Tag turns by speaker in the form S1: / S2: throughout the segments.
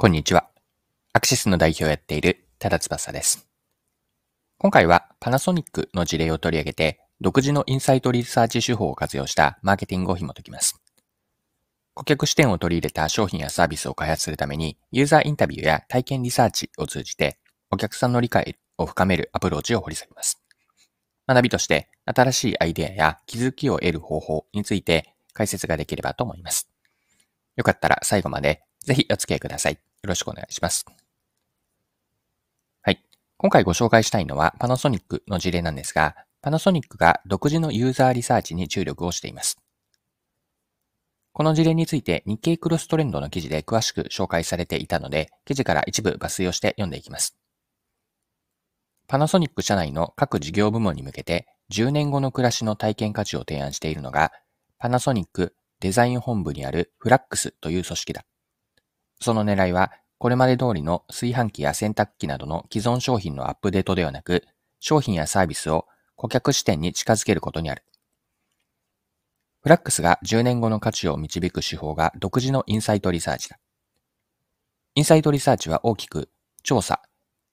S1: こんにちは。アクシスの代表をやっている多田翼です。今回はパナソニックの事例を取り上げて、独自のインサイトリサーチ手法を活用したマーケティングを紐解きます。顧客視点を取り入れた商品やサービスを開発するために、ユーザーインタビューや体験リサーチを通じて、お客さんの理解を深めるアプローチを掘り下げます。学びとして、新しいアイデアや気づきを得る方法について解説ができればと思います。よかったら最後までぜひお付き合いください。よろしくお願いします。はい。今回ご紹介したいのはパナソニックの事例なんですが、パナソニックが独自のユーザーリサーチに注力をしています。この事例について日経クロストレンドの記事で詳しく紹介されていたので、記事から一部抜粋をして読んでいきます。パナソニック社内の各事業部門に向けて10年後の暮らしの体験価値を提案しているのが、パナソニックデザイン本部にあるフラックスという組織だ。その狙いは、これまで通りの炊飯器や洗濯機などの既存商品のアップデートではなく、商品やサービスを顧客視点に近づけることにある。フラックスが10年後の価値を導く手法が独自のインサイトリサーチだ。インサイトリサーチは大きく、調査、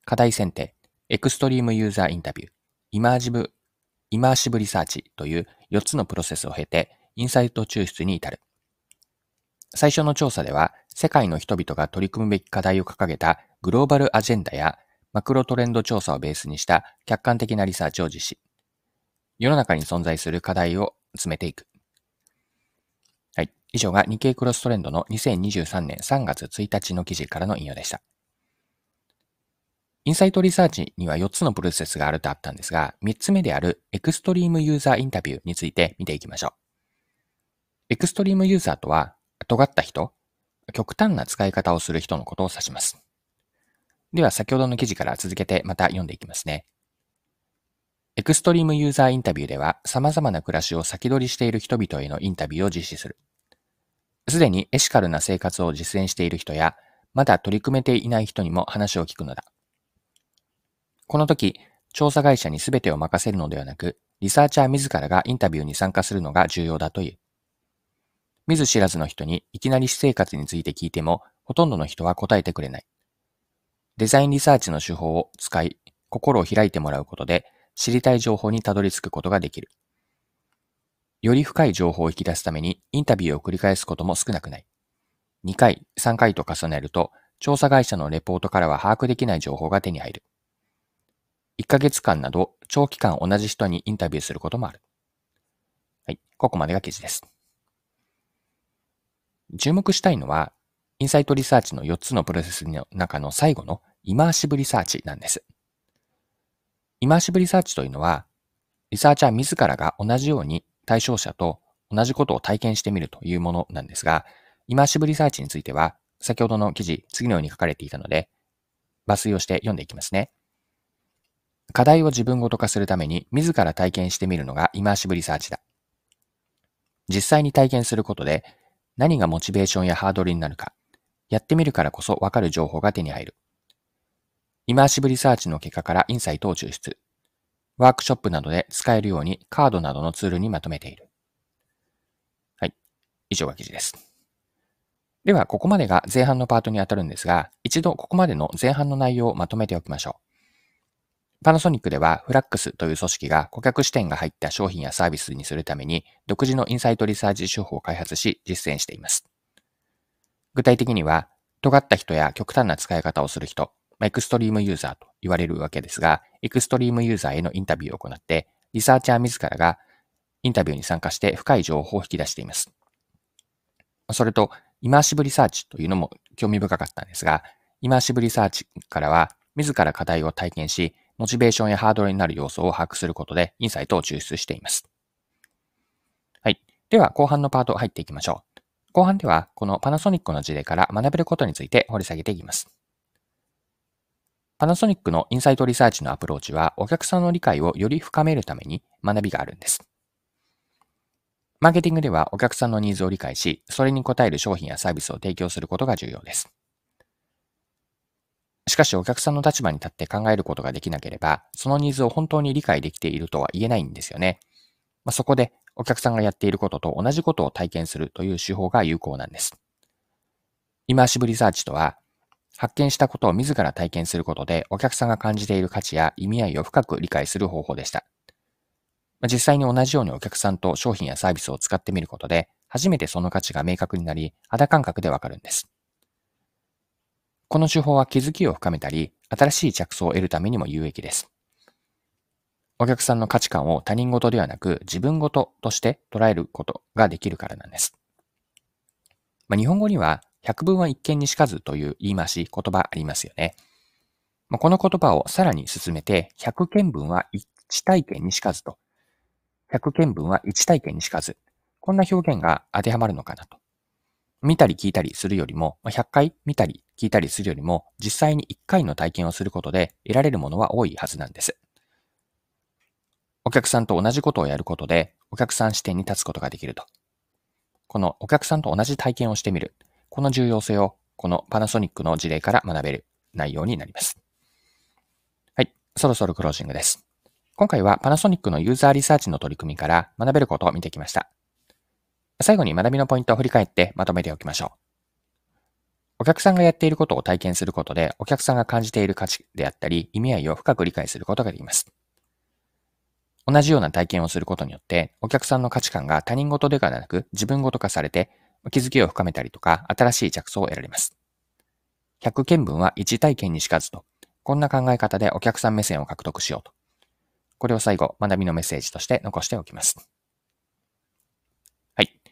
S1: 課題選定、エクストリームユーザーインタビュー、イマージブ、イマーシブリサーチという4つのプロセスを経て、インサイト抽出に至る。最初の調査では、世界の人々が取り組むべき課題を掲げたグローバルアジェンダやマクロトレンド調査をベースにした客観的なリサーチを実施。世の中に存在する課題を詰めていく。はい。以上が日経クロストレンドの2023年3月1日の記事からの引用でした。インサイトリサーチには4つのプロセスがあるとあったんですが、3つ目であるエクストリームユーザーインタビューについて見ていきましょう。エクストリームユーザーとは、尖った人、極端な使い方をする人のことを指します。では先ほどの記事から続けてまた読んでいきますね。エクストリームユーザーインタビューでは様々な暮らしを先取りしている人々へのインタビューを実施する。すでにエシカルな生活を実践している人や、まだ取り組めていない人にも話を聞くのだ。この時、調査会社に全てを任せるのではなく、リサーチャー自らがインタビューに参加するのが重要だという。見ず知らずの人にいきなり私生活について聞いても、ほとんどの人は答えてくれない。デザインリサーチの手法を使い、心を開いてもらうことで、知りたい情報にたどり着くことができる。より深い情報を引き出すために、インタビューを繰り返すことも少なくない。2回、3回と重ねると、調査会社のレポートからは把握できない情報が手に入る。1ヶ月間など、長期間同じ人にインタビューすることもある。はい、ここまでが記事です。注目したいのは、インサイトリサーチの4つのプロセスの中の最後のイマーシブリサーチなんです。イマーシブリサーチというのは、リサーチャー自らが同じように対象者と同じことを体験してみるというものなんですが、イマーシブリサーチについては、先ほどの記事、次のように書かれていたので、抜粋をして読んでいきますね。課題を自分ごと化するために自ら体験してみるのがイマーシブリサーチだ。実際に体験することで何がモチベーションやハードルになるか、やってみるからこそわかる情報が手に入る。イマーシブリサーチの結果からインサイトを抽出。ワークショップなどで使えるようにカードなどのツールにまとめている。はい。以上が記事です。では、ここまでが前半のパートにあたるんですが、一度ここまでの前半の内容をまとめておきましょう。パナソニックではフラックスという組織が顧客視点が入った商品やサービスにするために独自のインサイトリサーチ手法を開発し実践しています。具体的には、尖った人や極端な使い方をする人、extreme user と言われるわけですが、 extreme user へのインタビューを行って、リサーチャー自らがインタビューに参加して深い情報を引き出しています。それと、 immersive research というのも興味深かったんですが、 immersive research からは、自ら課題を体験し、モチベーションやハードルになる要素を把握することで、インサイトを抽出しています。はい。では、後半のパート入っていきましょう。後半では、このパナソニックの事例から学べることについて掘り下げていきます。パナソニックのインサイトリサーチのアプローチは、お客さんの理解をより深めるために学びがあるんです。マーケティングではお客さんのニーズを理解し、それに応える商品やサービスを提供することが重要です。しかしお客さんの立場に立って考えることができなければ、そのニーズを本当に理解できているとは言えないんですよね。まあ、そこでお客さんがやっていることと同じことを体験するという手法が有効なんです。イマーシブリサーチとは、発見したことを自ら体験することでお客さんが感じている価値や意味合いを深く理解する方法でした。実際に同じようにお客さんと商品やサービスを使ってみることで、初めてその価値が明確になり、肌感覚でわかるんです。この手法は気づきを深めたり、新しい着想を得るためにも有益です。お客さんの価値観を他人事ではなく自分事として捉えることができるからなんです。まあ、日本語には百聞は一見にしかずという言い回し、言葉ありますよね。まあ、この言葉をさらに進めて、百見聞は一体験にしかずと百見聞は一体験にしかず。こんな表現が当てはまるのかなと。見たり聞いたりするよりも、100回見たり聞いたりするよりも、実際に1回の体験をすることで得られるものは多いはずなんです。お客さんと同じことをやることで、お客さん視点に立つことができると。このお客さんと同じ体験をしてみる。この重要性を、このパナソニックの事例から学べる内容になります。はい。そろそろクロージングです。今回はパナソニックのユーザーリサーチの取り組みから学べることを見てきました。最後に学びのポイントを振り返ってまとめておきましょう。お客さんがやっていることを体験することで、お客さんが感じている価値であったり、意味合いを深く理解することができます。同じような体験をすることによって、お客さんの価値観が他人事ではなく自分事化されて、気づきを深めたりとか、新しい着想を得られます。100件分は1体験にしかずと、こんな考え方でお客さん目線を獲得しようと。これを最後、学びのメッセージとして残しておきます。